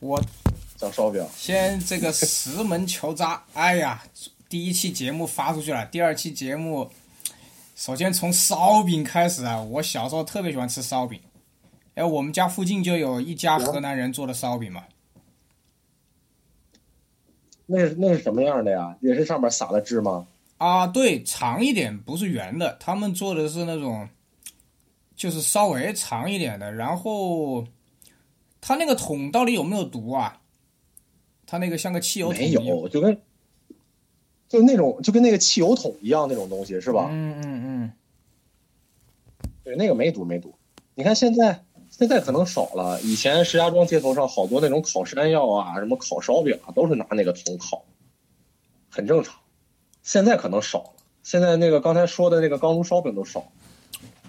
我讲烧饼，先这个石门求渣，哎呀，第一期节目发出去了，第二期节目，首先从烧饼开始啊，我小时候特别喜欢吃烧饼，哎，我们家附近就有一家河南人做的烧饼嘛，那是那是什么样的呀？也是上面撒了芝麻？啊，对，长一点，不是圆的，他们做的是那种，就是稍微长一点的，然后。它那个桶到底有没有毒啊？它那个像个汽油桶，没有，就跟就那种就跟那个汽油桶一样那种东西是吧？嗯嗯嗯，对，那个没毒没毒。你看现在现在可能少了，以前石家庄街头上好多那种烤山药啊，什么烤烧饼啊，都是拿那个桶烤，很正常。现在可能少了，现在那个刚才说的那个钢炉烧饼都少。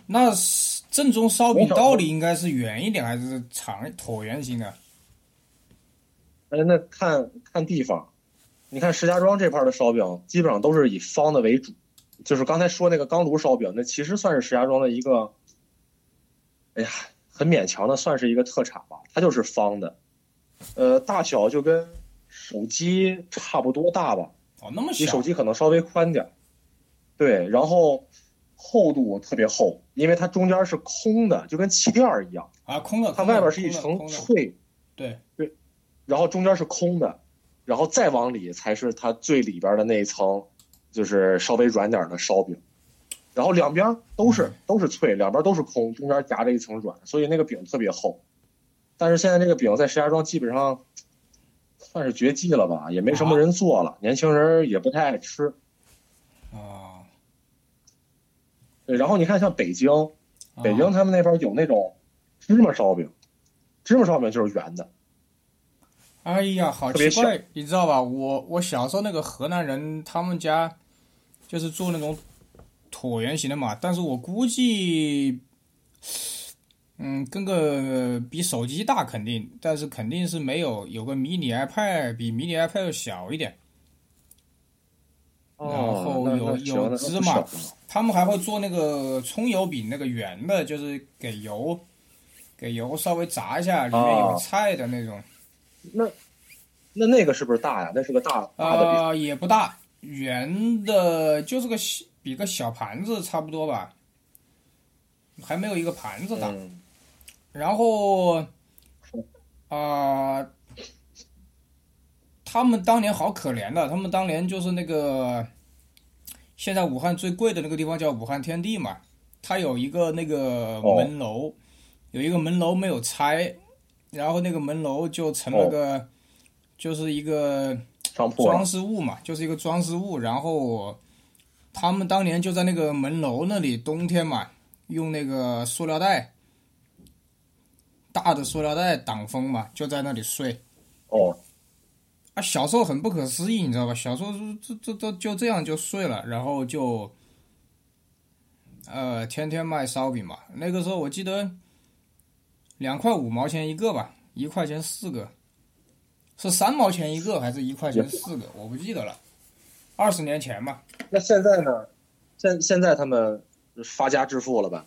那是。正宗烧饼到底应该是圆一点还是长椭圆形的？哎，那看看地方。你看石家庄这块的烧饼，基本上都是以方的为主。就是刚才说那个钢炉烧饼，那其实算是石家庄的一个，哎呀，很勉强的算是一个特产吧。它就是方的，呃，大小就跟手机差不多大吧。哦，那么小。比手机可能稍微宽点。对，然后。厚度特别厚，因为它中间是空的，就跟气垫儿一样啊，空的。它外边是一层脆，对对，然后中间是空的，然后再往里才是它最里边的那一层，就是稍微软点的烧饼，然后两边都是都是脆，两边都是空，中间夹着一层软，所以那个饼特别厚。但是现在这个饼在石家庄基本上算是绝迹了吧，也没什么人做了，年轻人也不太爱吃。对，然后你看，像北京，北京他们那边有那种芝麻烧饼，芝麻烧饼就是圆的。哎呀，好奇怪，你知道吧？我我小时候那个河南人，他们家就是做那种椭圆形的嘛，但是我估计，嗯，跟个比手机大肯定，但是肯定是没有有个迷你 iPad 比迷你 iPad 小一点。然后有有芝麻，他们还会做那个葱油饼，那个圆的，就是给油，给油稍微炸一下，里面有菜的那种。那那那个是不是大呀？那是个大大的啊，也不大，圆的，就是个比个小盘子差不多吧，还没有一个盘子大。然后啊。他们当年好可怜的，他们当年就是那个，现在武汉最贵的那个地方叫武汉天地嘛，它有一个那个门楼，有一个门楼没有拆，然后那个门楼就成了个，就是一个装饰物嘛，就是一个装饰物。然后他们当年就在那个门楼那里，冬天嘛，用那个塑料袋，大的塑料袋挡风嘛，就在那里睡。哦。小时候很不可思议，你知道吧？小时候这这这就这样就睡了，然后就，呃，天天卖烧饼嘛。那个时候我记得两块五毛钱一个吧，一块钱四个，是三毛钱一个还是一块钱四个？我不记得了，二十年前嘛。那现在呢？现现在他们发家致富了吧？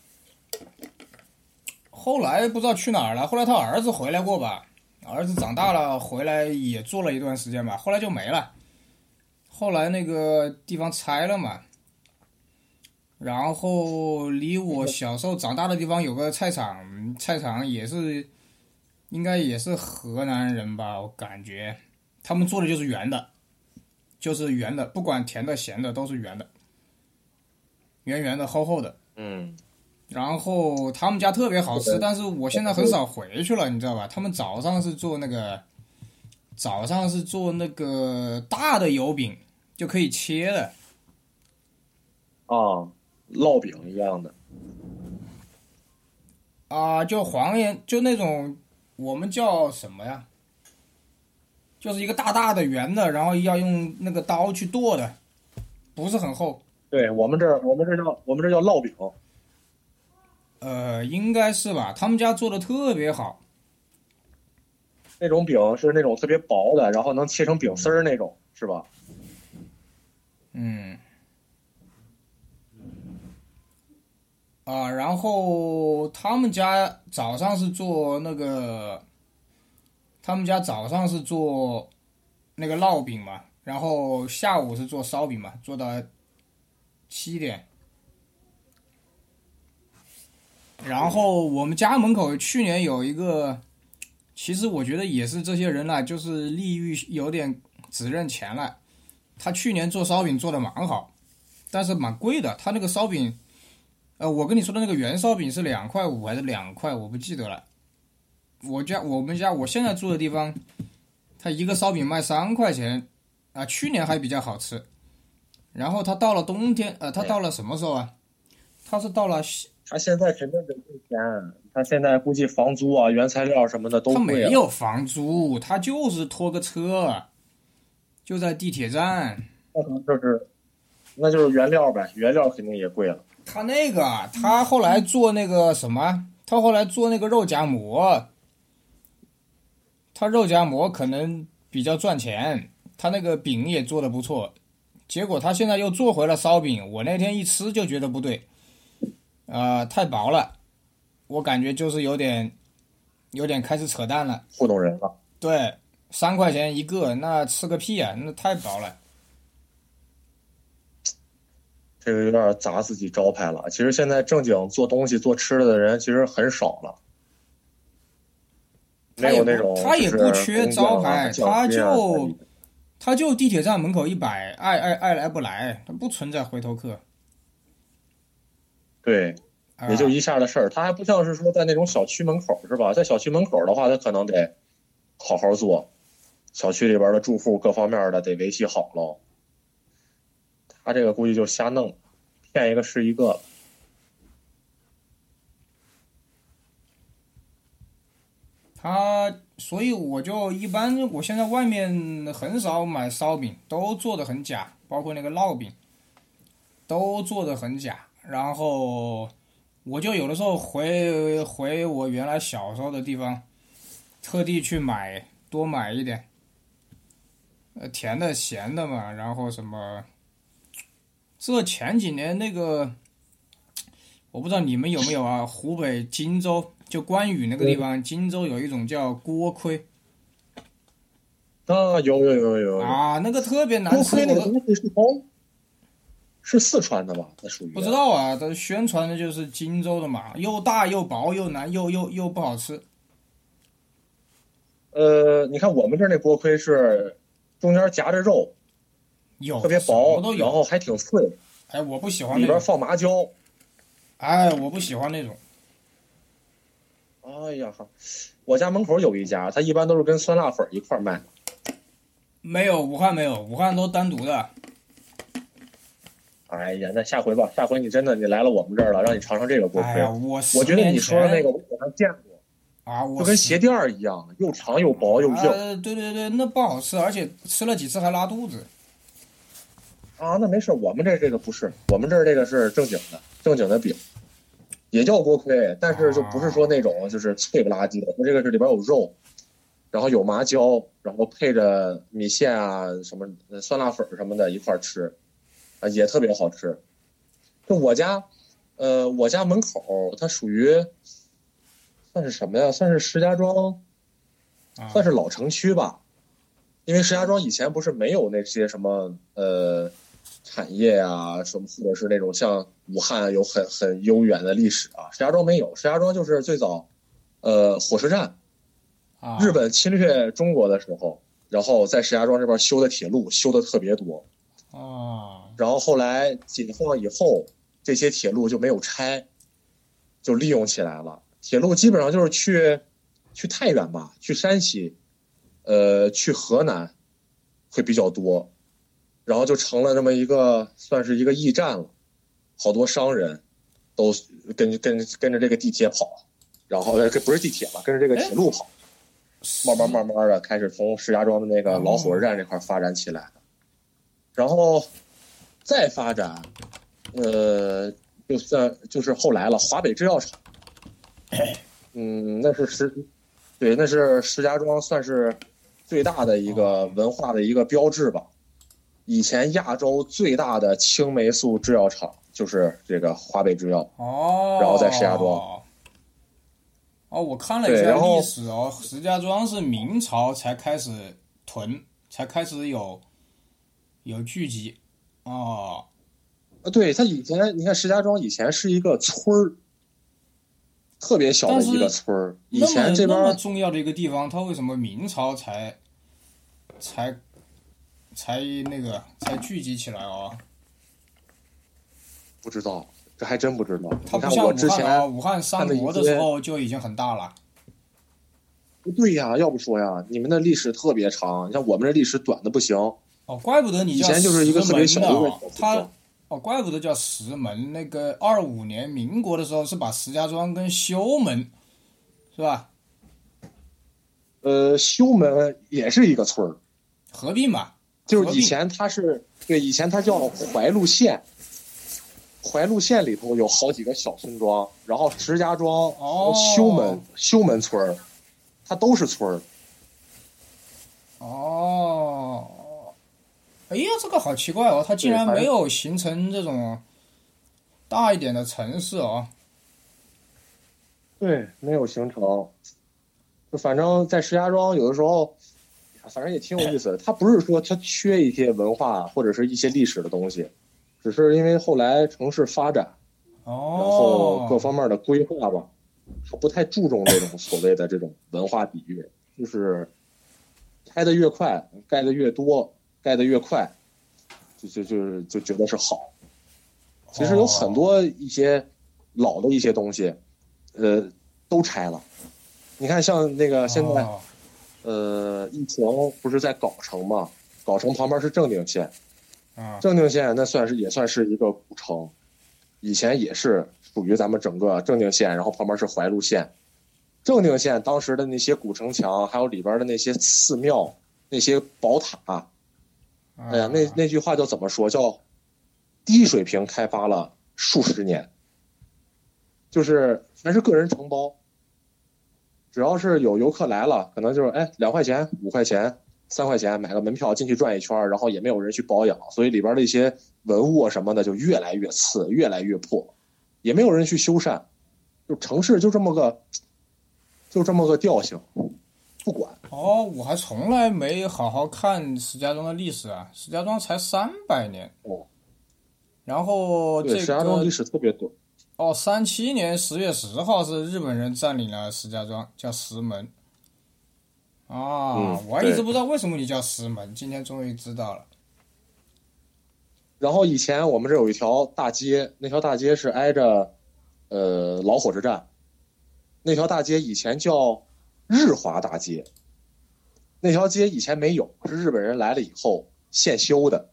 后来不知道去哪儿了。后来他儿子回来过吧？儿子长大了回来也做了一段时间吧，后来就没了。后来那个地方拆了嘛，然后离我小时候长大的地方有个菜场，菜场也是应该也是河南人吧，我感觉他们做的就是圆的，就是圆的，不管甜的咸的都是圆的，圆圆的厚厚的。嗯。然后他们家特别好吃，但是我现在很少回去了，你知道吧？他们早上是做那个，早上是做那个大的油饼，就可以切的。啊，烙饼一样的。啊，就黄颜，就那种我们叫什么呀？就是一个大大的圆的，然后要用那个刀去剁的，不是很厚。对我们这儿，我们这叫我们这叫烙饼。呃，应该是吧。他们家做的特别好，那种饼是那种特别薄的，然后能切成饼丝儿那种，是吧？嗯。啊，然后他们家早上是做那个他们家早上是做那个烙饼嘛，然后下午是做烧饼嘛，做到七点。然后我们家门口去年有一个，其实我觉得也是这些人呢，就是利欲有点只认钱了。他去年做烧饼做的蛮好，但是蛮贵的。他那个烧饼，呃，我跟你说的那个圆烧饼是两块五还是两块，我不记得了。我家我们家我现在住的地方，他一个烧饼卖三块钱，啊，去年还比较好吃。然后他到了冬天，呃，他到了什么时候啊？他是到了。他现在肯定得挣钱，他现在估计房租啊、原材料什么的都他没有房租，他就是拖个车，就在地铁站。那可能就是，那就是原料呗，原料肯定也贵了。他那个，他后来做那个什么？他后来做那个肉夹馍，他肉夹馍可能比较赚钱，他那个饼也做的不错。结果他现在又做回了烧饼，我那天一吃就觉得不对。呃，太薄了，我感觉就是有点，有点开始扯淡了，糊弄人了。对，三块钱一个，那吃个屁啊！那太薄了，这个有点砸自己招牌了。其实现在正经做东西、做吃的的人其实很少了，没有那种他也不缺招牌，他就他就地铁站门口一摆，爱爱爱来不来，他不存在回头客。对，也就一下的事儿，他还不像是说在那种小区门口是吧？在小区门口的话，他可能得好好做，小区里边的住户各方面的得维系好喽。他这个估计就瞎弄，骗一个是一个。他，所以我就一般，我现在外面很少买烧饼，都做的很假，包括那个烙饼，都做的很假。然后我就有的时候回回我原来小时候的地方，特地去买多买一点，呃，甜的咸的嘛。然后什么，这前几年那个，我不知道你们有没有啊？湖北荆州就关羽那个地方，荆州有一种叫锅盔。啊，有有有有啊，那个特别难吃。那个东西是包。是四川的吧？它属于不知道啊，它宣传的就是荆州的嘛，又大又薄又难又又又不好吃。呃，你看我们这儿那锅盔是中间夹着肉，有特别薄，然后还挺脆。哎，我不喜欢里边放麻椒。哎，我不喜欢那种。哎呀哈，我家门口有一家，他一般都是跟酸辣粉一块卖。没有，武汉没有，武汉都单独的。哎呀，那下回吧，下回你真的你来了我们这儿了，让你尝尝这个锅盔。我我觉得你说的那个我好像见过啊，就跟鞋垫儿一样，又长又薄又硬。呃，对对对，那不好吃，而且吃了几次还拉肚子。啊，那没事，我们这这个不是，我们这儿这个是正经的，正经的饼，也叫锅盔，但是就不是说那种就是脆不拉几的，它这个是里边有肉，然后有麻椒，然后配着米线啊什么酸辣粉什么的一块吃。啊，也特别好吃。就我家，呃，我家门口它属于算是什么呀？算是石家庄，算是老城区吧。因为石家庄以前不是没有那些什么呃产业啊，什么或者是那种像武汉有很很悠远的历史啊。石家庄没有，石家庄就是最早，呃，火车站，日本侵略中国的时候，然后在石家庄这边修的铁路修的特别多。啊。然后后来解放以后，这些铁路就没有拆，就利用起来了。铁路基本上就是去，去太原吧，去山西，呃，去河南，会比较多。然后就成了这么一个，算是一个驿站了。好多商人，都跟跟跟着这个地铁跑，然后这不是地铁了，跟着这个铁路跑，慢慢慢慢的开始从石家庄的那个老火车站这块发展起来然后。再发展，呃，就算就是后来了，华北制药厂，嗯，那是石，对，那是石家庄算是最大的一个文化的一个标志吧。以前亚洲最大的青霉素制药厂就是这个华北制药，哦，然后在石家庄，哦，我看了一下历史哦，石家庄是明朝才开始屯，才开始有有聚集。哦，啊，对他以前，你看石家庄以前是一个村儿，特别小的一个村儿。以前这边那么重要的一个地方，它为什么明朝才才才那个才聚集起来哦？不知道。这还真不知道。它不像武汉啊，武汉三国的时候就已经很大了。不对呀，要不说呀，你们的历史特别长，你像我们这历史短的不行。哦，怪不得你以前就是一个特别小的。他哦，怪不得叫石门。那个二五年民国的时候是把石家庄跟修门，是吧？呃，修门也是一个村儿，合并嘛。就是以前它是对，以前它叫怀路县。怀路县里头有好几个小村庄，然后石家庄、哦修门、修门村儿，它都是村儿。哦，哎呀，这个好奇怪哦，它竟然没有形成这种大一点的城市哦。对，没有形成。就反正，在石家庄有的时候，反正也挺有意思的。它不是说它缺一些文化或者是一些历史的东西。只是因为后来城市发展，然后各方面的规划吧，它不太注重这种所谓的这种文化底蕴，就是开的越快，盖的越多，盖的越快，就就就是就觉得是好。其实有很多一些老的一些东西，呃，都拆了。你看，像那个现在，呃，疫情不是在藁城嘛？藁城旁边是正定县。正定县那算是也算是一个古城，以前也是属于咱们整个正定县，然后旁边是怀路县。正定县当时的那些古城墙，还有里边的那些寺庙、那些宝塔，哎呀，那那句话叫怎么说？叫低水平开发了数十年，就是全是个人承包，只要是有游客来了，可能就是哎两块钱、五块钱。三块钱买个门票进去转一圈，然后也没有人去保养，所以里边的一些文物什么的就越来越次，越来越破，也没有人去修缮，就城市就这么个，就这么个调性，不管。哦，我还从来没好好看石家庄的历史啊，石家庄才三百年哦。然后这个石家庄历史特别多。哦，三七年十月十号是日本人占领了石家庄，叫石门。啊，我还一直不知道为什么你叫石门，今天终于知道了。然后以前我们这有一条大街，那条大街是挨着，呃，老火车站。那条大街以前叫日华大街。那条街以前没有，是日本人来了以后现修的，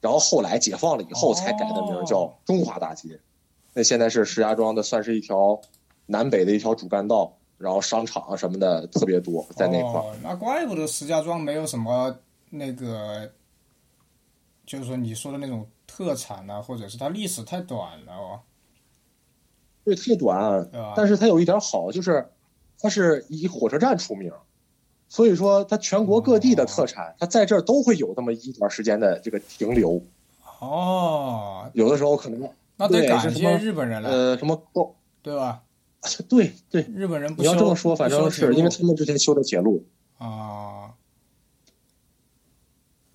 然后后来解放了以后才改的名叫中华大街。那现在是石家庄的，算是一条南北的一条主干道。然后商场什么的特别多，在那块儿。那怪不得石家庄没有什么那个，就是说你说的那种特产呢，或者是它历史太短了哦。对，太短。但是它有一点好，就是它是以火车站出名，所以说它全国各地的特产，它在这儿都会有这么一段时间的这个停留。哦。有的时候可能那得感谢日本人了。呃，什么对吧？对对，日本人你要这么说，反正是因为他们之前修的铁路啊。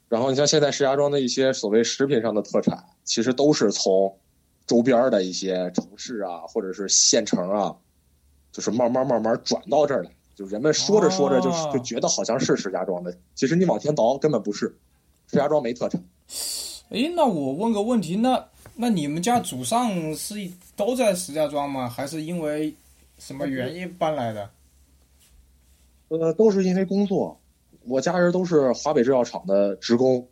然后你像现在石家庄的一些所谓食品上的特产，其实都是从周边的一些城市啊，或者是县城啊，就是慢慢慢慢转到这儿来。就人们说着说着，就就觉得好像是石家庄的，其实你往前倒根本不是，石家庄没特产。哎，那我问个问题，那？那你们家祖上是都在石家庄吗？还是因为什么原因搬来的？呃，都是因为工作。我家人都是华北制药厂的职工，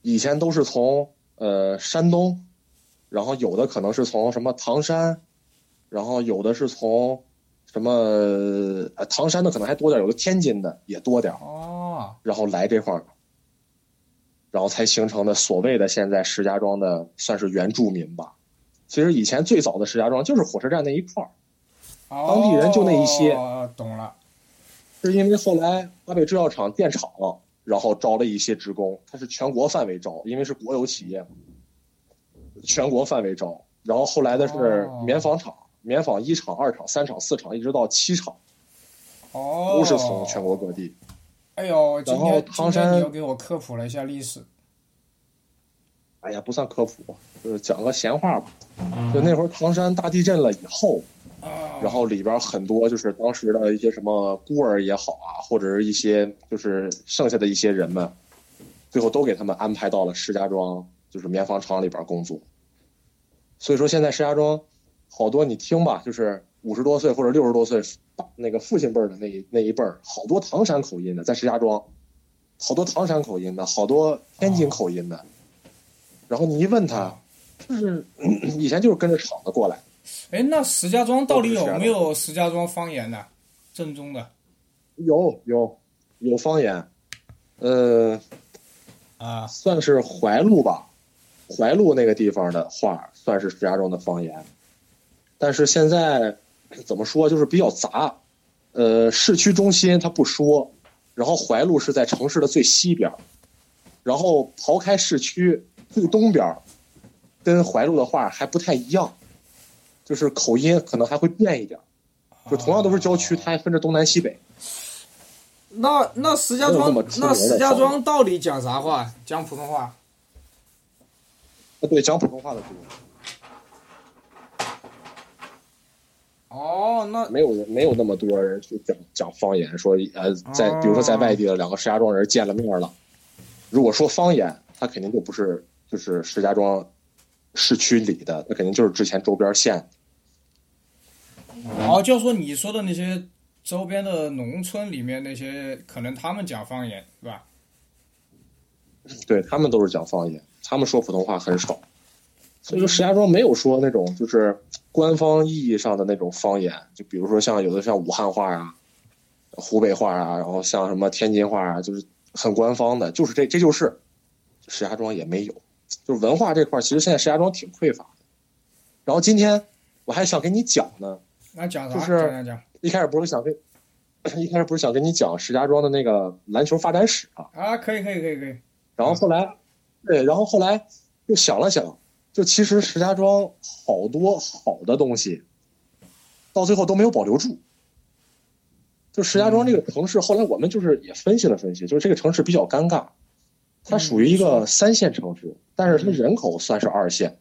以前都是从呃山东，然后有的可能是从什么唐山，然后有的是从什么呃唐山的可能还多点，有的天津的也多点哦，然后来这块儿。然后才形成的所谓的现在石家庄的算是原住民吧，其实以前最早的石家庄就是火车站那一块儿，当地人就那一些。懂了，是因为后来华北制药厂电厂了，然后招了一些职工，它是全国范围招，因为是国有企业，全国范围招。然后后来的是棉纺厂，棉纺一厂、二厂、三厂、四厂，一直到七厂，哦，都是从全国各地。哎呦，今然后天今天唐山你又给我科普了一下历史。哎呀，不算科普，就是讲个闲话吧。就那会儿唐山大地震了以后，啊，然后里边很多就是当时的一些什么孤儿也好啊，或者是一些就是剩下的一些人们，最后都给他们安排到了石家庄，就是棉纺厂里边工作。所以说现在石家庄好多你听吧，就是五十多岁或者六十多岁那个父亲辈儿的那一那一辈儿，好多唐山口音的在石家庄，好多唐山口音的，好多天津口音的。然后你一问他，就是以前就是跟着厂子过来。哎，那石家庄到底有没有石家庄方言呢？正宗的有有有方言，呃，啊，算是怀路吧，怀路那个地方的话，算是石家庄的方言。但是现在怎么说，就是比较杂。呃，市区中心它不说，然后怀路是在城市的最西边，然后刨开市区最东边，跟怀路的话还不太一样，就是口音可能还会变一点。就同样都是郊区，它还分着东南西北。那那石家庄那石家庄到底讲啥话？讲普通话？啊，对，讲普通话的多。哦，那没有人没有那么多人去讲讲方言，说呃，在比如说在外地的两个石家庄人见了面了，如果说方言，他肯定就不是就是石家庄市区里的，那肯定就是之前周边县。哦，就说你说的那些周边的农村里面那些，可能他们讲方言是吧？对他们都是讲方言，他们说普通话很少，所以说石家庄没有说那种就是官方意义上的那种方言，就比如说像有的像武汉话啊、湖北话啊，然后像什么天津话啊，就是很官方的，就是这这就是石家庄也没有，就是文化这块儿其实现在石家庄挺匮乏的。然后今天我还想跟你讲呢，那讲啥？就是一开始不是想跟 一开始不是想跟你讲石家庄的那个篮球发展史啊，啊，可以可以可以可以。然后后来，对，然后后来又想了想，就其实石家庄好多好的东西，到最后都没有保留住。就石家庄这个城市，后来我们就是也分析了分析，就是这个城市比较尴尬，它属于一个三线城市，但是它人口算是二线。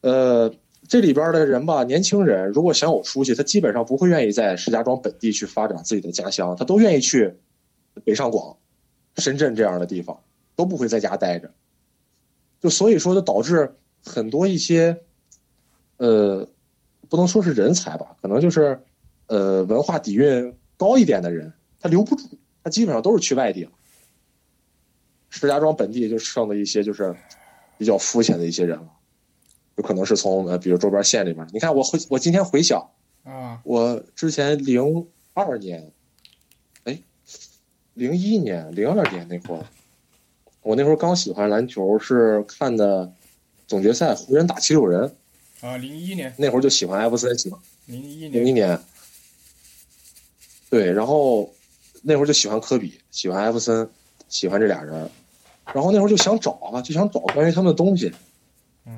呃，这里边的人吧，年轻人如果想有出息，他基本上不会愿意在石家庄本地去发展自己的家乡，他都愿意去北上广、深圳这样的地方。都不会在家待着，就所以说就导致很多一些，呃，不能说是人才吧，可能就是，呃，文化底蕴高一点的人，他留不住，他基本上都是去外地了。石家庄本地就剩的一些就是比较肤浅的一些人了，有可能是从呃，比如周边县里边。你看我回我今天回想，啊，我之前零二年，哎，零一年、零二年那会儿。我那会儿刚喜欢篮球，是看的总决赛湖人打七六人。啊，零一年，那会儿就喜欢艾弗森，喜欢零一零一年，对，然后那会儿就喜欢科比，喜欢艾弗森，喜欢这俩人。然后那会儿就想找啊，就想找关于他们的东西。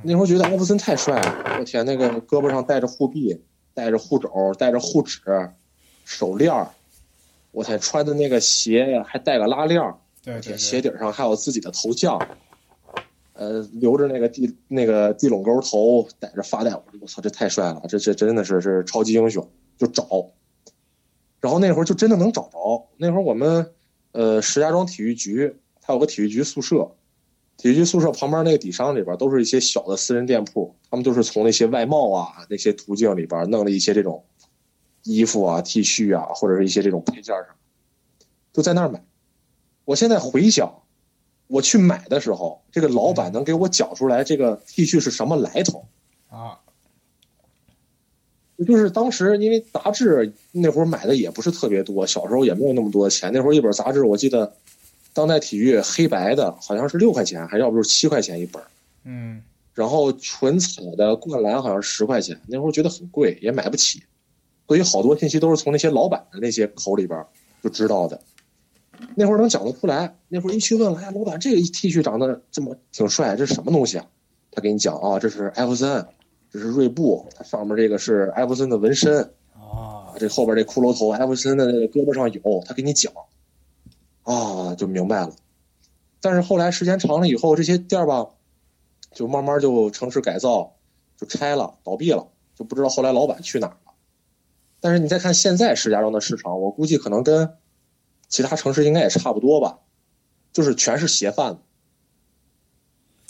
那会儿觉得艾弗森太帅了，我天，那个胳膊上戴着护臂，戴着护肘，戴着护指，手链儿，我天，穿的那个鞋还带个拉链儿。对对鞋，底上还有自己的头像，呃，留着那个地那个地垄沟头，戴着发带，我说，我操，这太帅了，这这真的是是超级英雄，就找，然后那会儿就真的能找着。那会儿我们呃石家庄体育局，它有个体育局宿舍，体育局宿舍旁边那个底商里边都是一些小的私人店铺，他们就是从那些外贸啊那些途径里边弄了一些这种衣服啊、T 恤啊，或者是一些这种配件上，就在那儿买。我现在回想，我去买的时候，这个老板能给我讲出来这个 T 恤是什么来头。啊，就是当时因为杂志那会儿买的也不是特别多，小时候也没有那么多钱。那会儿一本杂志，我记得《当代体育》黑白的，好像是六块钱，还要不就是七块钱一本。嗯，然后纯彩的《灌篮》好像十块钱，那会儿觉得很贵，也买不起。所以好多信息都是从那些老板的那些口里边就知道的。那会儿能讲得出来，那会儿一去问了，哎呀，老板，这个 T 恤长得这么挺帅，这是什么东西啊？他给你讲啊，这是艾弗森，这这是锐步，它上面这个是艾弗森的纹身，啊，这后边这骷髅头艾弗森的胳膊上有，他给你讲，啊，就明白了。但是后来时间长了以后，这些店儿吧，就慢慢就城市改造，就拆了，倒闭了，就不知道后来老板去哪儿了。但是你再看现在石家庄的市场，我估计可能跟其他城市应该也差不多吧，就是全是鞋贩子。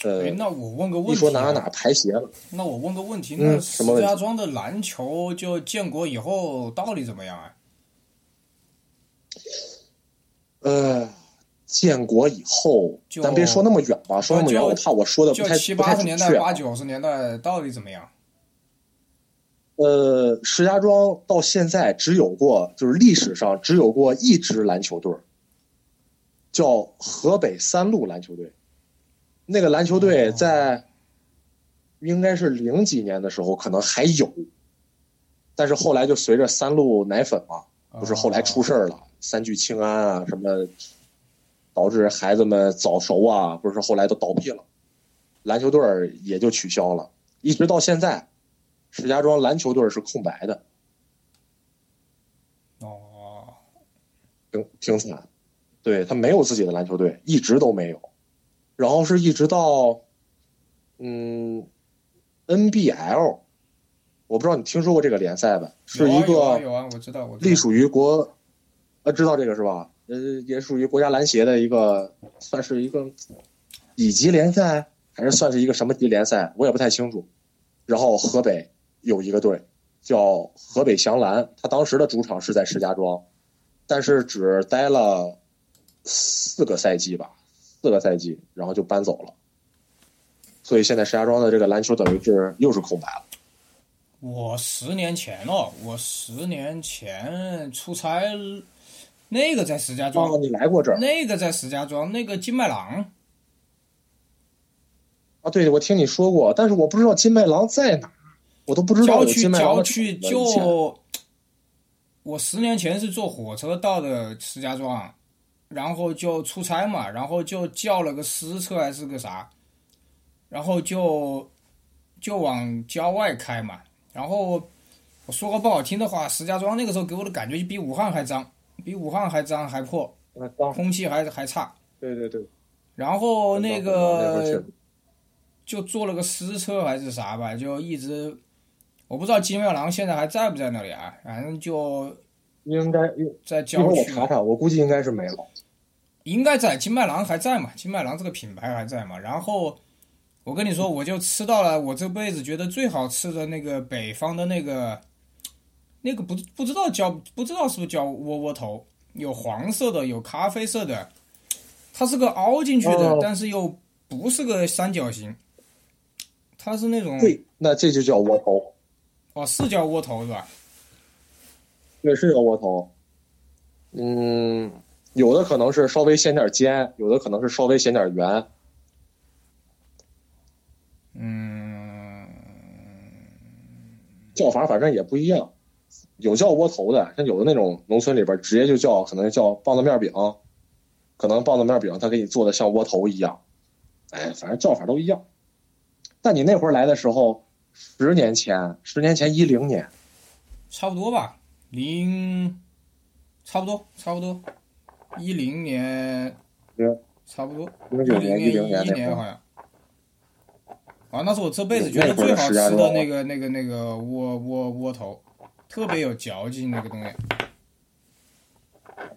呃哎，，那我问个问题、啊，一说哪哪哪排鞋了，那我问个问题，嗯那石家庄的篮球就建国以后到底怎么样啊？呃，建国以后，咱别说那么远吧，说那么远，就我怕我说的不就太不太七八十年代。八九十年代到底怎么样？呃，石家庄到现在只有过，就是历史上只有过一支篮球队，叫河北三鹿篮球队。那个篮球队在应该是零几年的时候可能还有，但是后来就随着三鹿奶粉嘛，不是后来出事儿了，三聚氰胺啊什么，导致孩子们早熟啊，不是后来都倒闭了，篮球队儿也就取消了，一直到现在，石家庄篮球队儿是空白的，哦，挺挺惨，对他没有自己的篮球队，一直都没有，然后是一直到，嗯，NBL，我不知道你听说过这个联赛吧？是一个有啊，我知道，我隶属于国，呃，知道这个是吧？呃，也属于国家篮协的一个，算是一个乙级联赛，还是算是一个什么级联赛，我也不太清楚。然后河北有一个队叫河北翔蓝，他当时的主场是在石家庄，但是只待了四个赛季吧，四个赛季，然后就搬走了。所以现在石家庄的这个篮球等于是又是空白了。我十年前哦，我十年前出差，那个在石家庄，哦，你来过这儿那个在石家庄，那个金麦郎，啊？对，我听你说过，但是我不知道金麦郎在哪儿，我都不知道有郊区郊区就，我十年前是坐火车到的石家庄，然后就出差嘛，然后就叫了个私车还是个啥，然后就就往郊外开嘛，然后我说个不好听的话，石家庄那个时候给我的感觉就比武汉还脏，比武汉还脏还破，空气还还差。对对对，然后那个就坐了个私车还是啥吧，就一直我不知道金麦郎现在还在不在那里啊，反正就应该在郊区我查查，我估计应该是没了。应该在金麦郎还在嘛，金麦郎这个品牌还在嘛。然后我跟你说，我就吃到了我这辈子觉得最好吃的那个北方的那个那个不不知道叫不知道是不是叫窝窝头，有黄色的，有咖啡色的，它是个凹进去的，哦但是又不是个三角形，它是那种对，那这就叫窝头，哦是叫窝头是吧？对，是叫窝头。嗯，有的可能是稍微显点尖，有的可能是稍微显点圆。嗯，叫法反正也不一样，有叫窝头的，像有的那种农村里边直接就叫，可能叫棒子面饼，可能棒子面饼他给你做的像窝头一样，哎，反正叫法都一样。但你那会儿来的时候，十年前，十年前一零年，差不多吧，零，差不多差不多，一零年对，差不多。零九年、一零一年那会儿，年好像。啊，那是我这辈子觉得最好吃的那个、那个、那个窝窝窝头，特别有嚼劲那个东西。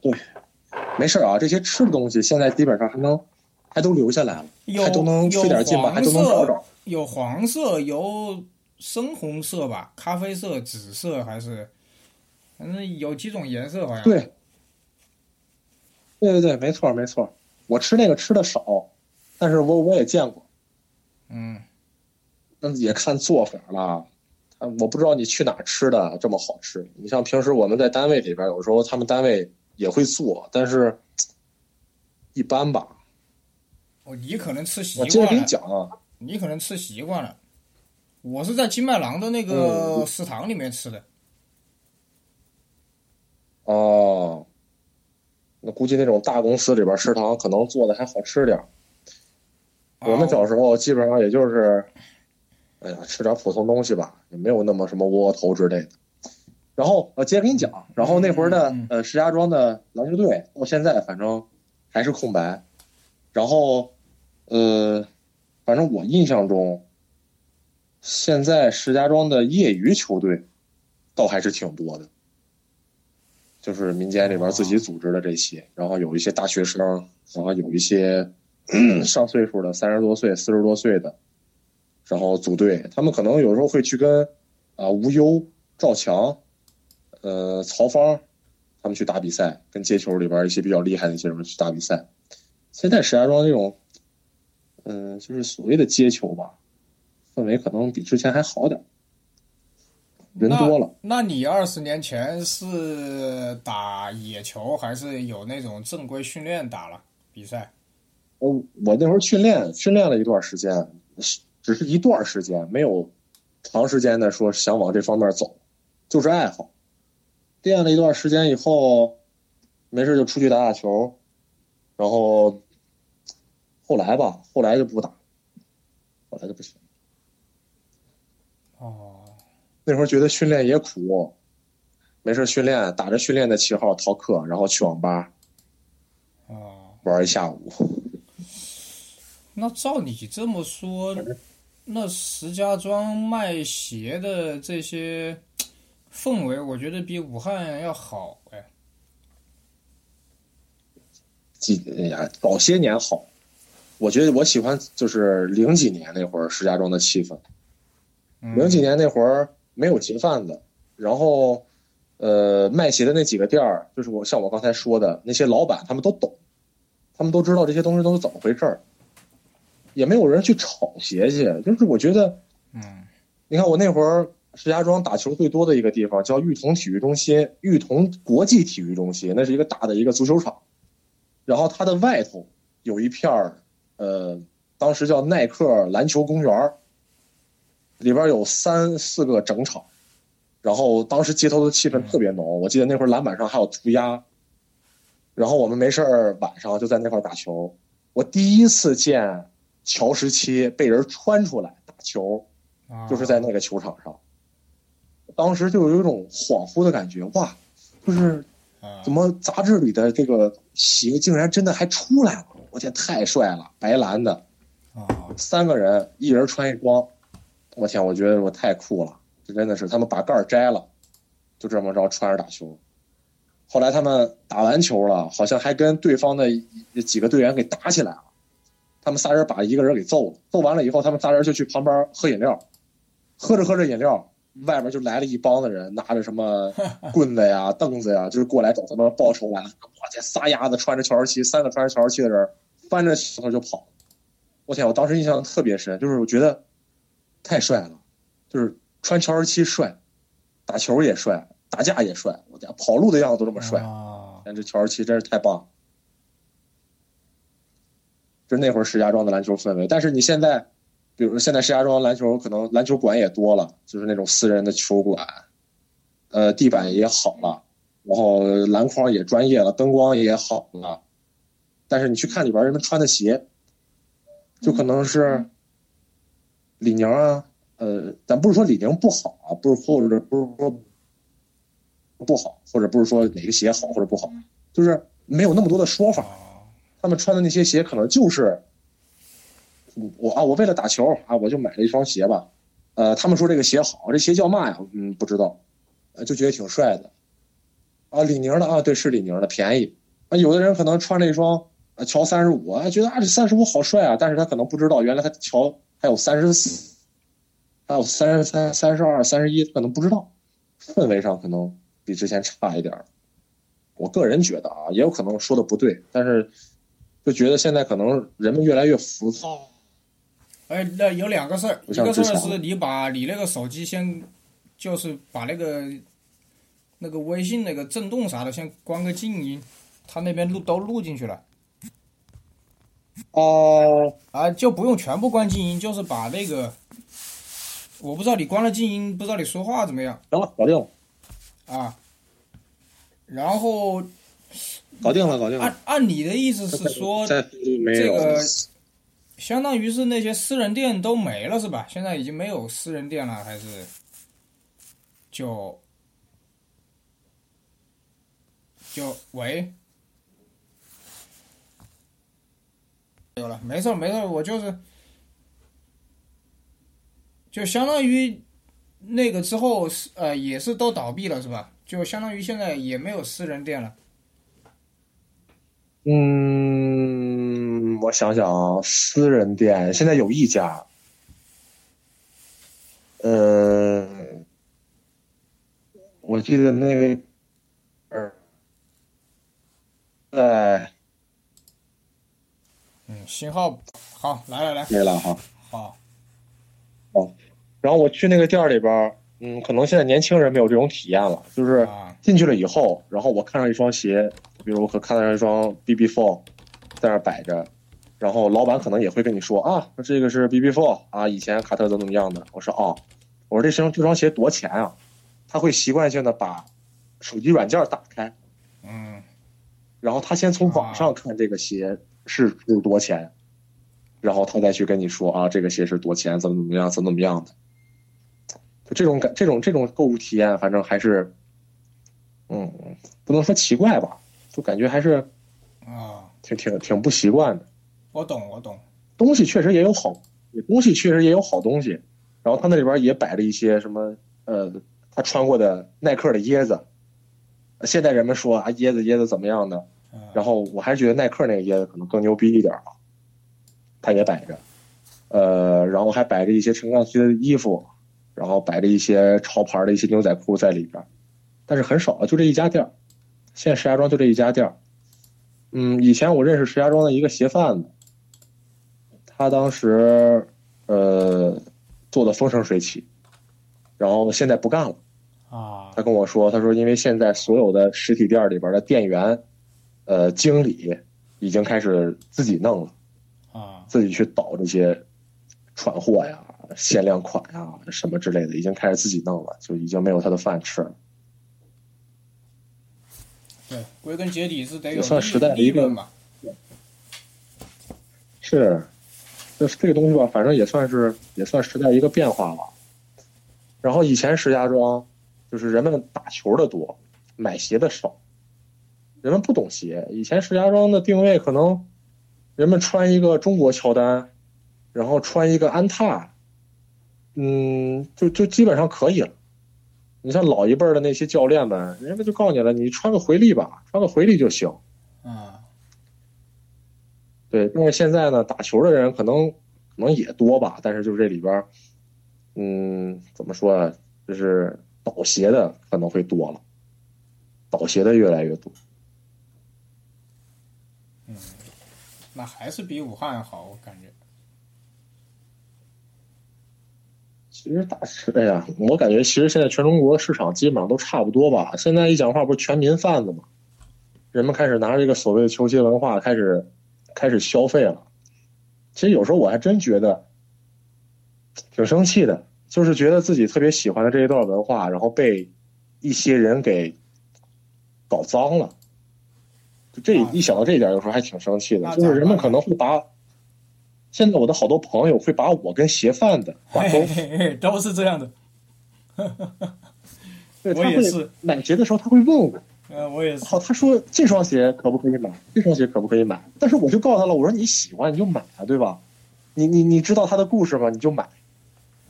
对没事啊，这些吃的东西现在基本上还能，还都留下来了，还都能有费点劲吧，还都能找色找。，有黄色，有深红色吧，咖啡色、紫色还是，反正有几种颜色好像。对，对对对，没错没错。我吃那个吃的少，但是我我也见过。嗯，那也看做法了。啊，我不知道你去哪吃的这么好吃。你像平时我们在单位里边，有时候他们单位也会做，但是一般吧。哦，你可能吃习我接着给你，讲啊，你可能吃习惯了。我是在金麦郎的那个食堂里面吃的。哦，那估计那种大公司里边食堂可能做的还好吃点儿。我们啊小时候基本上也就是哎呀，吃点普通东西吧，也没有那么什么窝窝头之类的。然后我，接着给你讲，然后那会儿的嗯嗯呃石家庄的篮球队到现在反正还是空白。然后呃，反正我印象中，现在石家庄的业余球队倒还是挺多的，就是民间里边自己组织的这些，然后有一些大学生，然后有一些 上岁数的三十多岁、四十多岁的，然后组队，他们可能有时候会去跟啊吴优、赵强、呃曹芳他们去打比赛，跟街球里边一些比较厉害的一些人去打比赛。现在石家庄这种，嗯、就是所谓的街球吧，氛围可能比之前还好点儿，人多了。那你二十年前是打野球，还是有那种正规训练打了比赛？我我那会儿训练训练了一段时间，只是一段时间，没有长时间的说想往这方面走，就是爱好。练了一段时间以后，没事就出去打打球，然后后来吧，后来就不打，后来就不行。哦，那会儿觉得训练也苦，没事训练，打着训练的旗号逃课，然后去网吧哦，玩一下午。那照你这么说，那石家庄卖鞋的这些氛围，我觉得比武汉要好哎。几哎呀，早些年好，我觉得我喜欢就是零几年那会儿石家庄的气氛。嗯零几年那会儿没有结贩子，然后呃卖鞋的那几个店儿，就是我像我刚才说的那些老板，他们都懂，他们都知道这些东西都是怎么回事儿，也没有人去炒鞋去。就是我觉得，嗯你看我那会儿石家庄打球最多的一个地方叫裕彤体育中心，裕彤国际体育中心，那是一个大的一个足球场，然后它的外头有一片儿，呃，当时叫耐克篮球公园儿里边有三四个整场，然后当时街头的气氛特别浓，我记得那会儿篮板上还有涂鸦，然后我们没事儿晚上就在那块儿打球。我第一次见乔十七被人穿出来打球，啊就是在那个球场上，当时就有一种恍惚的感觉，哇，就是啊怎么杂志里的这个鞋竟然真的还出来了？我天，太帅了！白蓝的，啊三个人，一人穿一双，我天，我觉得我太酷了，这真的是他们把盖儿摘了，就这么着穿着打球。后来他们打完球了，好像还跟对方的几个队员给打起来了。他们仨人把一个人给揍了，揍完了以后，他们仨人就去旁边喝饮料，喝着喝着饮料，外面就来了一帮子人，拿着什么 棍子呀、凳子呀，就是过来找他们报仇来了。我天，仨丫子穿着乔十七，三个穿着乔十七的人，翻着石头就跑。我天，我当时印象特别深，就是我觉得太帅了，就是穿乔十七帅，打球也帅，打架也帅，我天，跑路的样子都这么帅。啊但这乔十七真是太棒了，就那会儿石家庄的篮球氛围。但是你现在，比如说现在石家庄篮球可能篮球馆也多了，就是那种私人的球馆，呃，地板也好了，然后篮筐也专业了，灯光也好了。但是你去看里边人们穿的鞋，就可能是李宁啊，呃，咱不是说李宁不好啊，不是或者不是说不好，或者不是说哪个鞋好或者不好，就是没有那么多的说法。啊他们穿的那些鞋可能就是，我啊，我为了打球啊，我就买了一双鞋吧。呃，他们说这个鞋好，这鞋叫嘛呀？嗯，不知道，呃，就觉得挺帅的。啊，李宁的啊，对，是李宁的，便宜。啊，有的人可能穿了一双乔三十五啊，觉得啊这三十五好帅啊，但是他可能不知道原来他乔还有三十四，还有三十三、三十二、三十一，可能不知道，氛围上可能比之前差一点。我个人觉得啊，也有可能说的不对，但是就觉得现在可能人们越来越浮躁。哎，那有两个事儿，一个事儿是你把你那个手机先，就是把那个那个微信那个震动啥的先关个静音，它那边录都录进去了哦、啊，就不用全部关静音，就是把那个，我不知道你关了静音，不知道你说话怎么样行了，搞定了，啊。然后搞定了，搞定了按。按你的意思是说，这个相当于是那些私人店都没了是吧？现在已经没有私人店了，还是就就喂？有了，没事没事，我就是就相当于那个之后是呃也是都倒闭了是吧？就相当于现在也没有私人店了。嗯，我想想啊，私人店现在有一家，呃，我记得那个，呃，在嗯，信号好，来来来，没了哈。好，好然后我去那个店儿里边儿，嗯，可能现在年轻人没有这种体验了，就是啊。进去了以后，然后我看上一双鞋，比如我可看到一双 BB Four 在那儿摆着，然后老板可能也会跟你说啊，这个是 BB Four 啊，以前卡特怎么怎么样的。我说哦，我说这双这双鞋多钱啊？他会习惯性的把手机软件打开，嗯然后他先从网上看这个鞋是是多钱，然后他再去跟你说啊，这个鞋是多钱，怎么怎么样，怎么怎么样的。就这种感，这种这种购物体验，反正还是，嗯，不能说奇怪吧，就感觉还是啊，挺挺挺不习惯的。我懂我懂，东西确实也有好，东西确实也有好东西。然后他那里边也摆着一些什么，呃，他穿过的耐克的椰子。现在人们说啊，椰子椰子怎么样的？嗯然后我还是觉得耐克那个椰子可能更牛逼一点啊，它也摆着，呃，然后还摆着一些陈冠希的衣服，然后摆着一些潮牌的一些牛仔裤在里边，但是很少啊，就这一家店儿。现在石家庄就这一家店儿。嗯，以前我认识石家庄的一个鞋贩子，他当时呃做的风生水起，然后现在不干了。啊他跟我说，他说因为现在所有的实体店里边的店员，呃，经理已经开始自己弄了，啊自己去倒这些串货呀、限量款呀什么之类的，已经开始自己弄了，就已经没有他的饭吃了。对，归根结底是得有也算时代的一个利润嘛。是，就是这个东西吧，反正也算是也算时代一个变化吧。然后以前石家庄就是人们打球的多，买鞋的少，人们不懂鞋。以前石家庄的定位可能人们穿一个中国乔丹，然后穿一个安踏，嗯，就就基本上可以了。你像老一辈的那些教练们，人家就告诉你了，你穿个回力吧，穿个回力就行。啊对，但是现在呢，打球的人可能可能也多吧，但是就是这里边儿，嗯，怎么说啊，就是倒鞋的可能会多了，倒鞋的越来越多。嗯那还是比武汉好，我感觉。其实打车，哎呀，我感觉其实现在全中国市场基本上都差不多吧。现在一讲话不是全民贩子吗，人们开始拿这个所谓的球鞋文化开始开始消费了。其实有时候我还真觉得挺生气的，就是觉得自己特别喜欢的这一段文化，然后被一些人给搞脏了。就这啊一想到这一点，有时候还挺生气的。就是人们可能会把现在我的好多朋友会把我跟鞋贩子挂钩都是这样的。对，他会我也是，买鞋的时候，他会问我，呃，我也是。好，他说这双鞋可不可以买？这双鞋可不可以买？但是我就告诉他了，我说你喜欢你就买啊，对吧？你你你知道他的故事吗？你就买，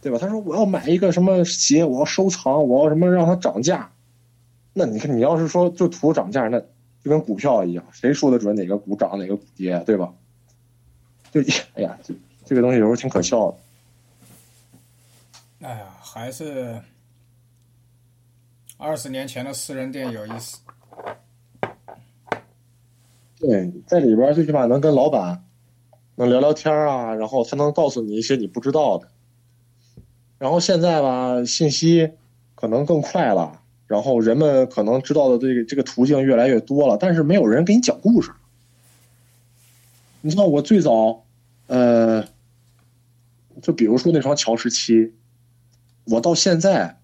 对吧？他说我要买一个什么鞋，我要收藏，我要什么让它涨价。那你看，你要是说就图涨价，那就跟股票一样，谁说的准哪个股涨哪个股跌，对吧？就 哎呀，这这个东西有时候挺可笑的。哎呀，还是二十年前的私人店有意思。对，在里边最起码能跟老板能聊聊天啊，然后他能告诉你一些你不知道的。然后现在吧，信息可能更快了，然后人们可能知道的这个这个途径越来越多了，但是没有人给你讲故事。你知道我最早，呃，就比如说那双乔十七，我到现在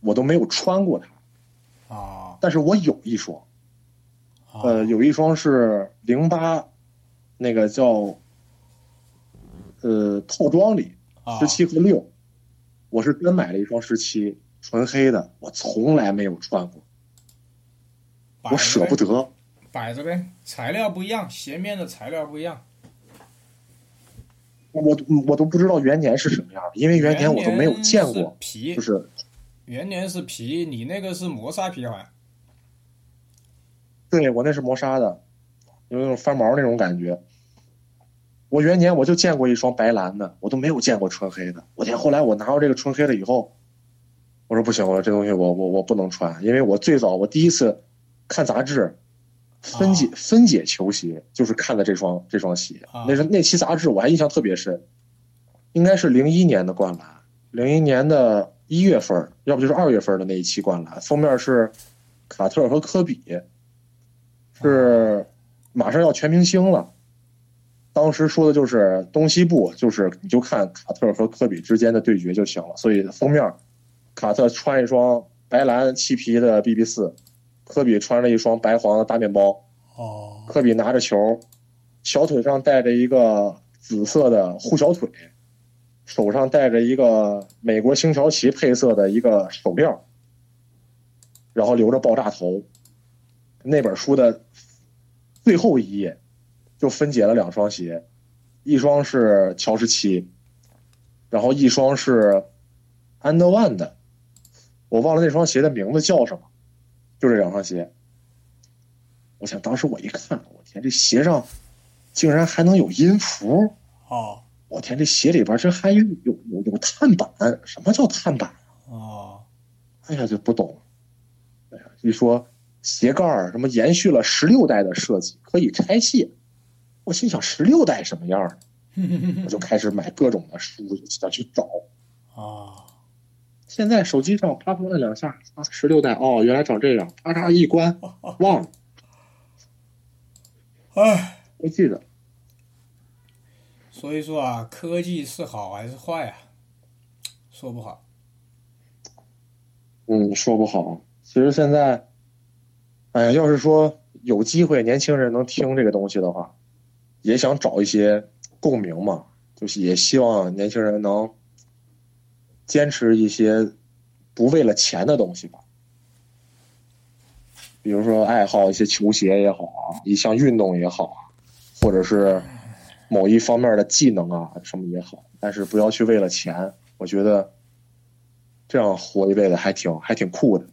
我都没有穿过它，啊，但是我有一双。啊呃，有一双是零八，那个叫呃套装里啊十七和六，我是真买了一双十七纯黑的，我从来没有穿过，我舍不得得。摆着呗，材料不一样，鞋面的材料不一样。我我都不知道元年是什么样的，因为元年我都没有见过，皮就，是元年是皮，你那个是磨砂皮好像。对我那是磨砂的，有那种翻毛那种感觉。我元年我就见过一双白蓝的，我都没有见过纯黑的。我天，后来我拿到这个纯黑的以后，我说不行，我说这东西我我我不能穿，因为我最早我第一次看杂志，分解、分解球鞋就是看的这双这双鞋，啊那是那期杂志我还印象特别深，应该是零一年的灌篮，零一年的一月份，要不就是二月份的那一期灌篮，封面是卡特和科比，是马上要全明星了。当时说的就是东西部，就是你就看卡特和科比之间的对决就行了。所以封面，卡特穿一双白蓝漆皮的 BB 四，科比穿着一双白黄的大面包。哦，科比拿着球，小腿上戴着一个紫色的护小腿，手上戴着一个美国星条旗配色的一个手链，然后留着爆炸头。那本书的最后一页就分解了两双鞋，一双是乔十七，然后一双是安德万的，我忘了那双鞋的名字叫什么，就这两双鞋。我想当时我一看，我天，这鞋上竟然还能有音符！哦，我天，这鞋里边这还有有有有碳板？什么叫碳板？哦，哎呀，就不懂。哎呀，一说鞋盖儿什么延续了十六代的设计，可以拆卸。我心想十六代什么样儿？我就开始买各种的书，想去找。啊，现在手机上啪啪按两下，啊，十六代哦，原来长这样，啪嚓一关，忘了，哎，不记得。所以说啊，科技是好还是坏啊？说不好。嗯，说不好。其实现在，哎呀，要是说有机会年轻人能听这个东西的话，也想找一些共鸣嘛，就是也希望年轻人能坚持一些不为了钱的东西吧。比如说爱好一些球鞋也好啊，一项运动也好啊，或者是某一方面的技能啊什么也好，但是不要去为了钱。我觉得这样活一辈子还挺还挺酷的。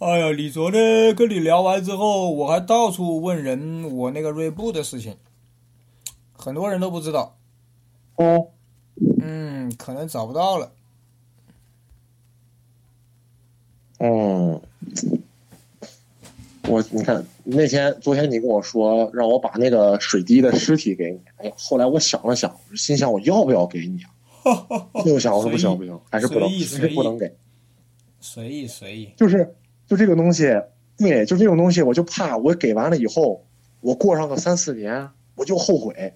哎呀，你昨天跟你聊完之后，我还到处问人我那个锐步的事情，很多人都不知道。哦，嗯，可能找不到了。嗯，我你看那天昨天你跟我说让我把那个水滴的尸体给你，哎呀，后来我想了想，心想我要不要给你啊？又想我说不行不行，还是不能，还是不能给。随意随意。就是就这个东西，对，就这种东西，我就怕我给完了以后，我过上个三四年，我就后悔。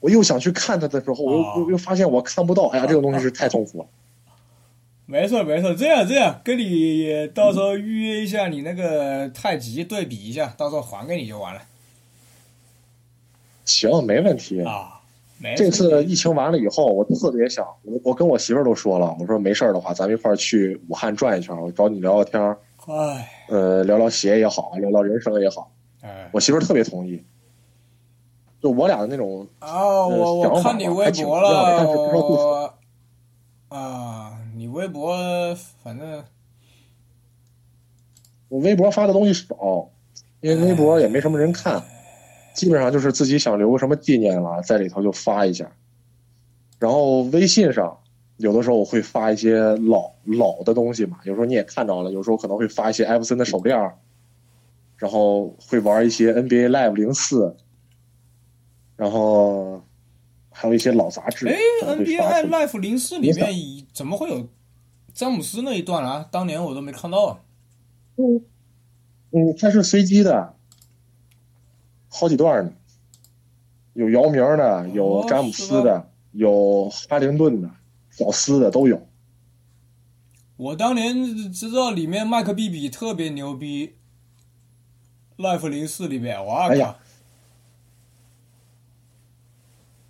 我又想去看他的时候，我又、啊又又发现我看不到，哎呀，这个东西是太痛苦了。没错没错，这样这样，跟你到时候预约一下你那个太极对比一下，到时候还给你就完了行，没问题。啊。没这次疫情完了以后，我特别想，我我跟我媳妇儿都说了，我说没事儿的话，咱们一块儿去武汉转一圈，我找你聊聊天儿，哎。呃，聊聊鞋也好，聊聊人生也好。哎。我媳妇儿特别同意，就我俩的那种，哦，我我看你微博了，但是不知道做我啊，你微博反正我微博发的东西少，因为微博也没什么人看，基本上就是自己想留个什么纪念了，在里头就发一下。然后微信上有的时候我会发一些老老的东西嘛，有时候你也看到了，有时候可能会发一些艾弗森的手链儿，然后会玩一些 NBA Live 零四，然后还有一些老杂志。哎，NBA Live 零四里面怎么会有詹姆斯那一段啊？当年我都没看到啊。嗯，嗯，它是随机的，好几段呢，有姚明的，有哦詹姆斯的，有哈灵顿的，小斯的都有。我当年知道里面麦克比比特别牛逼，Life 零四里面，哇靠！哎呀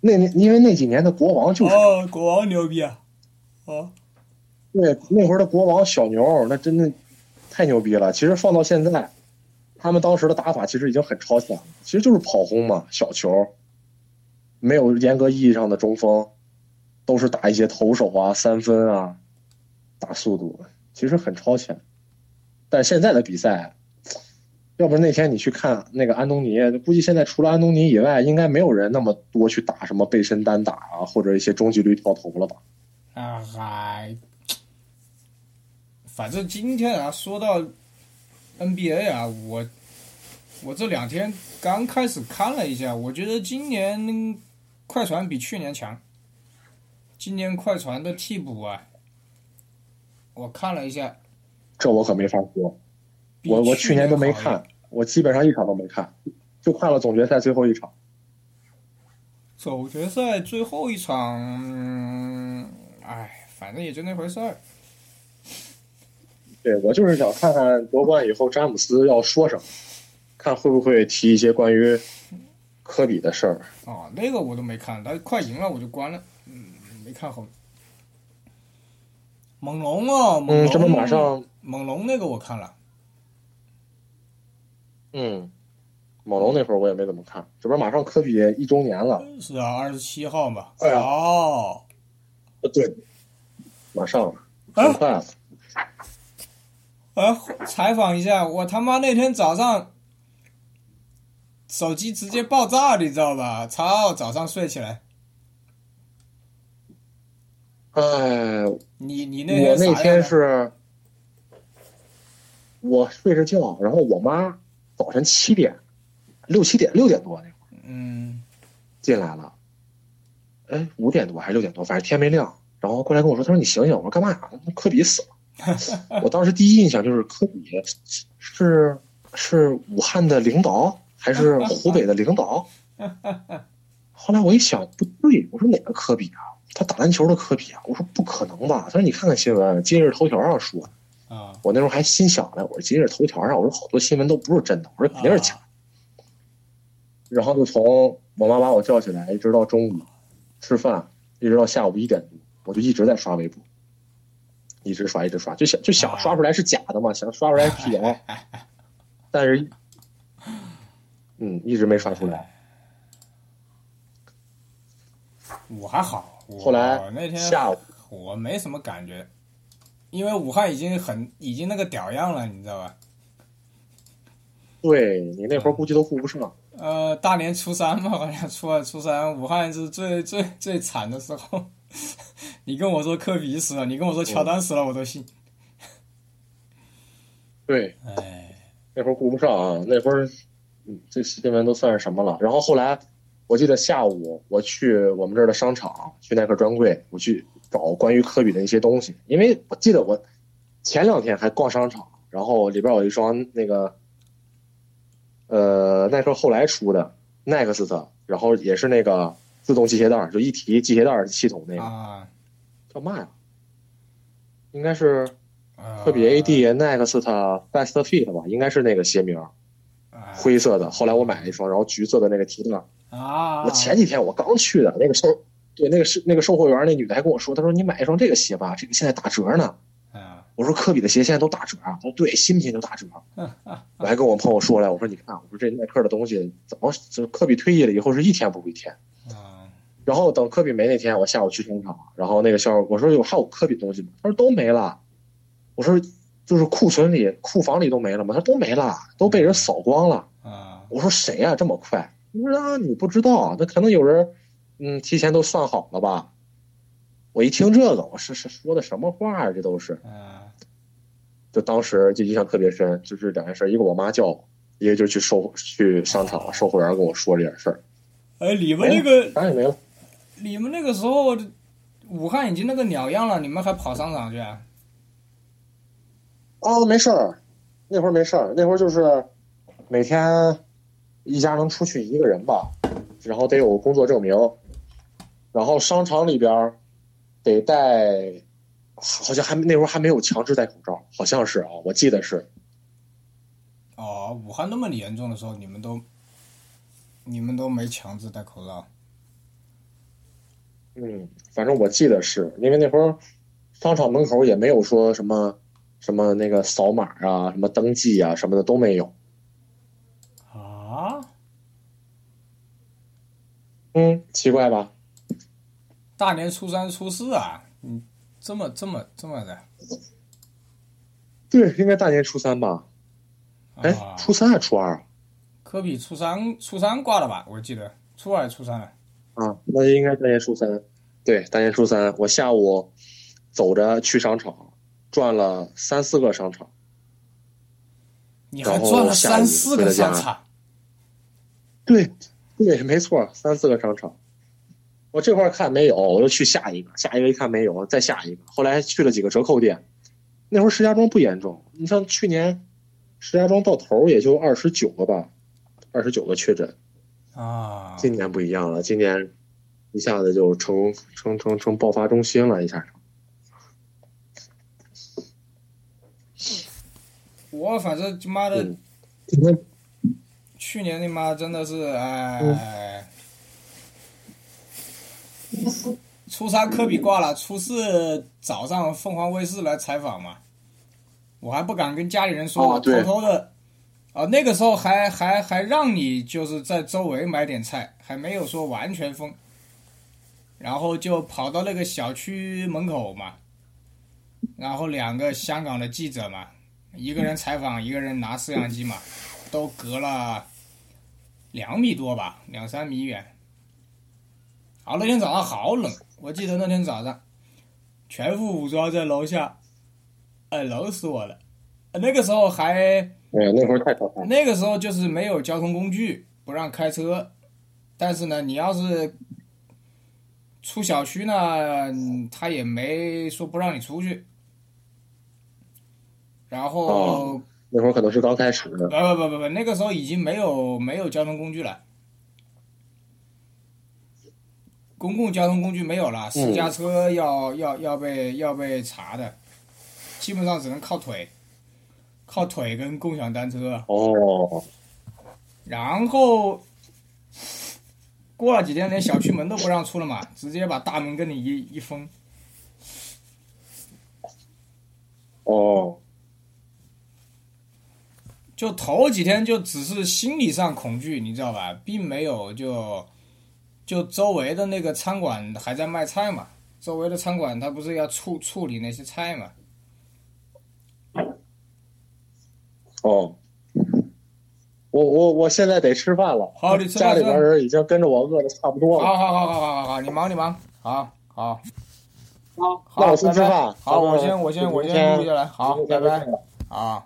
那那因为那几年的国王就是哦，国王牛逼啊！哦，对那会儿的国王小牛，那真的太牛逼了。其实放到现在，他们当时的打法其实已经很超前了，其实就是跑轰嘛，小球，没有严格意义上的中锋，都是打一些投手啊、三分啊，打速度，其实很超前。但现在的比赛，要不是那天你去看那个安东尼，估计现在除了安东尼以外，应该没有人那么多去打什么背身单打啊，或者一些中距离跳投了吧？啊还，反正今天啊，说到 NBA 啊，我我这两天刚开始看了一下，我觉得今年快船比去年强。今年快船的替补啊，我看了一下，这我可没法说，我我去年都没看，我基本上一场都没看，就看了总决赛最后一场。总决赛最后一场，嗯哎，反正也就那回事儿。对我就是想看看夺冠以后詹姆斯要说什么，看会不会提一些关于科比的事儿。哦，那个我都没看，他快赢了我就关了，嗯，没看后面。猛龙啊，猛龙，嗯，这不马上，猛龙那个我看了，嗯，猛龙那会儿我也没怎么看，这不马上科比一周年了。是啊，二十七号嘛。哎呀哦，呃，对，马上了，啊很快了。呃，采访一下，我他妈那天早上手机直接爆炸，你知道吧？操，早上睡起来，哎，你你那我那天是，我睡着觉，然后我妈早晨七点，六七点六点多那会儿嗯进来了，哎，五点多还是六点多，反正天没亮，然后过来跟我说，他说你醒醒，我说干嘛呀？科比死了。我当时第一印象就是科比是是武汉的领导还是湖北的领导？后来我一想不对，我说哪个科比啊？他打篮球的科比啊？我说不可能吧？他说你看看新闻，今日头条上说，啊我那时候还心想呢，我说今日头条上，我说好多新闻都不是真的，我说肯定是假的。然后就从我妈把我叫起来，一直到中午吃饭，一直到下午一点多，我就一直在刷微博，一直刷一直刷，就想就想刷出来是假的嘛，想刷出来是 辟谣，但是，嗯，一直没刷出来。我还好，我后来那天下午我没什么感觉，因为武汉已经很已经那个屌样了，你知道吧？对你那会儿估计都顾不上。呃，大年初三嘛，好像初二、初三，武汉是最最最惨的时候。你跟我说科比死了，你跟我说乔丹死了，我都信。对，哎，那会儿顾不上啊，那会儿，嗯，这新闻都算是什么了？然后后来，我记得下午我去我们这儿的商场，去耐克专柜，我去找关于科比的一些东西，因为我记得我前两天还逛商场，然后里边有一双那个，呃，耐克后来出的 Next，然后也是那个自动系鞋带儿，就一提系鞋带儿系统那个，啊，叫嘛呀？应该是呃科比 AD Next Fast Fit 吧，应该是那个鞋名灰色的，后来我买了一双，然后橘色的那个提特。啊，我前几天我刚去的，那个售对那个是那个售货员那女的还跟我说，她说你买一双这个鞋吧，这个现在打折呢。啊，我说科比的鞋现在都打折啊，她说对，新品都打折。我还跟我朋友说了，我说你看，我说这耐克的东西怎么就科比退役了以后是一天不如一天。啊，然后等科比没那天，我下午去商场，然后那个销售我说有还有科比东西吗？他说都没了。我说就是库存里库房里都没了吗？他说都没了，都被人扫光了。啊，我说谁呀、这么快？他说啊，你不知道，那可能有人，嗯，提前都算好了吧？我一听这个，我是是说的什么话啊？这都是，啊，就当时就印象特别深，就是两件事，一个我妈叫我，一个就去售去商场，售货员跟我说这件事儿，哎，你们那个，啥也没了。你们那个时候，武汉已经那个鸟样了，你们还跑商场去啊？哦，没事儿，那会儿没事儿，那会儿就是每天一家能出去一个人吧，然后得有工作证明，然后商场里边儿得戴，好像还那会儿还没有强制戴口罩，好像是啊，我记得是。哦，武汉那么严重的时候，你们都，你们都没强制戴口罩。嗯，反正我记得是因为那会儿商场门口也没有说什么什么那个扫码啊、什么登记啊什么的都没有。啊？嗯，奇怪吧？大年初三、初四啊？嗯，这么这么这么的？对，应该大年初三吧？哎，啊，初三还是初二啊？科比初三初三挂了吧？我记得初二、初三了。啊，那应该大年初三。对，大年初三，我下午走着去商场，转了三四个商场。你还转了三四个商场？对，对，没错，三四个商场。我这块看没有，我又去下一个，下一个一看没有，再下一个。后来去了几个折扣店，那会儿石家庄不严重，你像去年石家庄到头也就二十九个吧，二十九个确诊。啊，今年不一样了，今年一下子就成成成成爆发中心了，一下。我反正他妈的，嗯。去年他妈真的是哎，初三科比挂了，初四早上凤凰卫视来采访嘛，我还不敢跟家里人说，我哦偷偷的，啊，那个时候还还还让你就是在周围买点菜，还没有说完全封，然后就跑到那个小区门口嘛，然后两个香港的记者嘛，一个人采访，一个人拿摄像机嘛，都隔了两米多吧，两三米远。好，那天早上好冷，我记得那天早上全副武装在楼下，哎，冷死我了。那个时候还哎呀，那会儿太可怕了。那个时候就是没有交通工具，不让开车，但是呢，你要是出小区呢，嗯他也没说不让你出去。然后哦那会儿可能是刚开始的。不不不不不，那个时候已经没有没有交通工具了，公共交通工具没有了，私家车要、要要被要被查的，基本上只能靠腿，靠腿跟共享单车。哦，然后过了几天，连小区门都不让出了嘛，直接把大门跟你一一封。哦，就头几天就只是心理上恐惧，你知道吧，并没有就就周围的那个餐馆还在卖菜嘛，周围的餐馆它不是要处处理那些菜嘛，哦，我我我现在得吃饭了。好你吃饭家里边人已经跟着我饿的差不多了。好好好好好好好，你忙你忙，好好。好，那我先吃饭。好，我先我先我先录下来，好，拜拜。啊。